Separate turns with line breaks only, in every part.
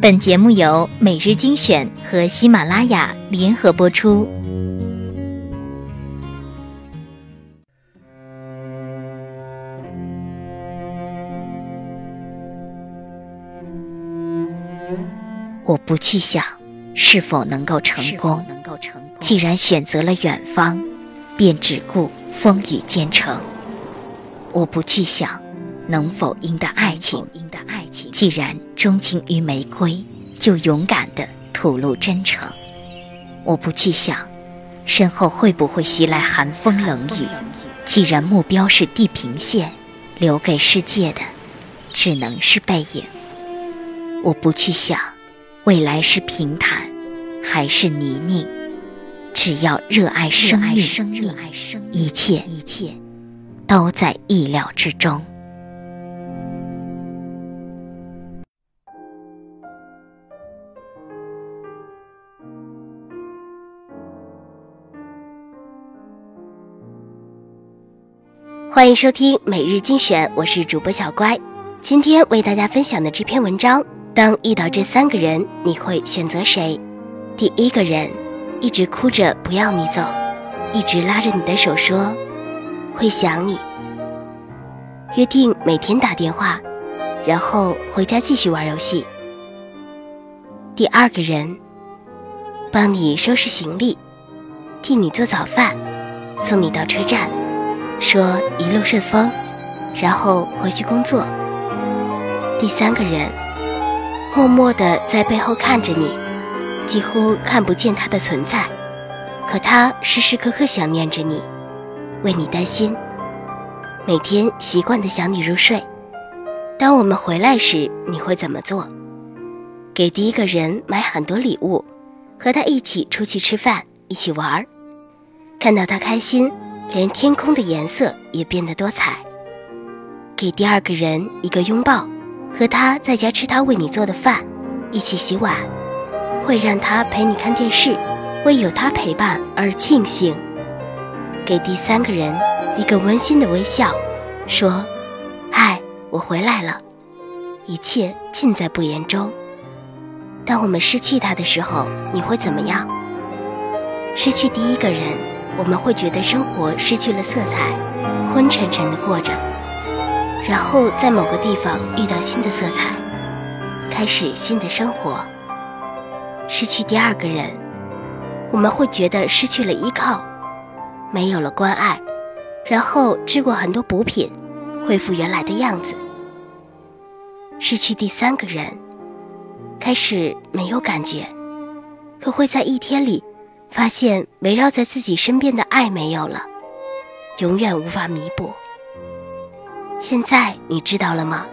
本节目由每日精选和喜马拉雅联合播出。我不去想是否能够成功，既然选择了远方，便只顾风雨兼程。我不去想能否赢得爱情，既然钟情于玫瑰，就勇敢的吐露真诚。我不去想身后会不会袭来寒风冷雨，既然目标是地平线，留给世界的只能是背影。我不去想未来是平坦还是泥泞，只要热爱生命，一切一切都在意料之中。欢迎收听每日精选，我是主播小乖。今天为大家分享的这篇文章。当遇到这三个人，你会选择谁？第一个人一直哭着不要你走，一直拉着你的手说会想你，约定每天打电话，然后回家继续玩游戏。第二个人帮你收拾行李，替你做早饭，送你到车站，说一路顺风，然后回去工作。第三个人。默默地在背后看着你，几乎看不见他的存在，可他时时刻刻想念着你，为你担心，每天习惯地想你入睡。当我们回来时，你会怎么做？给第一个人买很多礼物，和他一起出去吃饭，一起玩儿，看到他开心，连天空的颜色也变得多彩。给第二个人一个拥抱。和他在家吃他为你做的饭，一起洗碗，会让他陪你看电视，为有他陪伴而庆幸。给第三个人一个温馨的微笑，说：“嗨，我回来了，一切尽在不言中。”当我们失去他的时候，你会怎么样？失去第一个人，我们会觉得生活失去了色彩，昏沉沉的过着。然后在某个地方遇到新的色彩，开始新的生活。失去第二个人，我们会觉得失去了依靠，没有了关爱，然后吃过很多补品，恢复原来的样子。失去第三个人，开始没有感觉，可会在一天里发现围绕在自己身边的爱没有了，永远无法弥补。现在你知道了吗？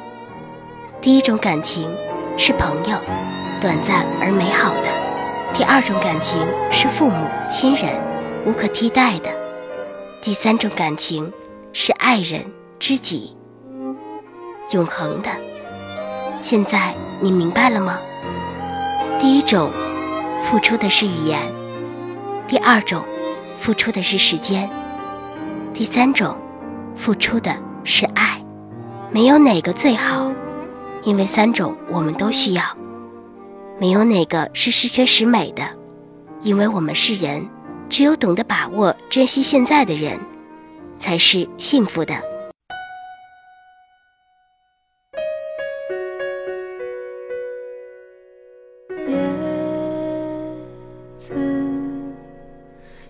第一种感情是朋友，短暂而美好的；第二种感情是父母亲人，无可替代的；第三种感情是爱人知己，永恒的。现在你明白了吗？第一种，付出的是语言；第二种，付出的是时间；第三种，付出的。是爱，没有哪个最好，因为三种我们都需要。没有哪个是十全十美的，因为我们是人，只有懂得把握、珍惜现在的人，才是幸福的。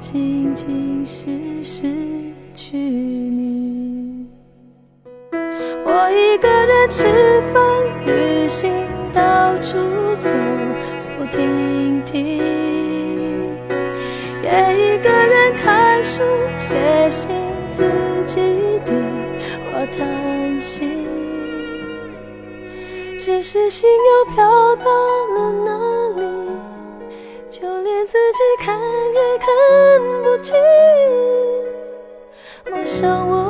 仅仅是失去你。我一个人吃饭、旅行、到处走走停停，也一个人看书、写信。自己对话叹息，只是心又飘到了哪里？就连自己看也看不清。我想，我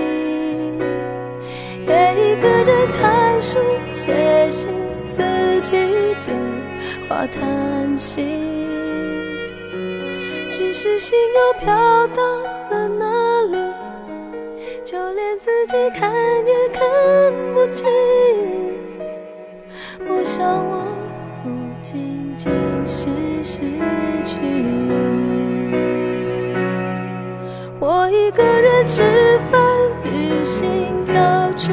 一个人看书、写信，自己对话叹息。只是心又飘到了哪里？就连自己看也看不清。我想，我不仅仅是失去你。我一个人吃饭、旅行、到处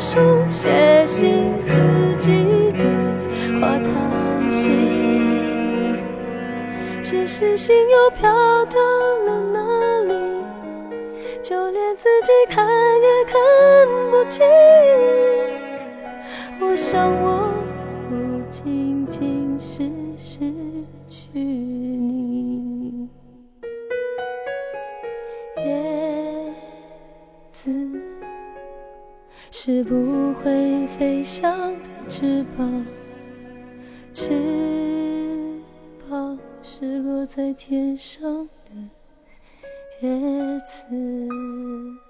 书、写信。只是心又飘到了哪里？就连自己看也看不清。我想，我翅膀翅膀。是落在天上的叶子。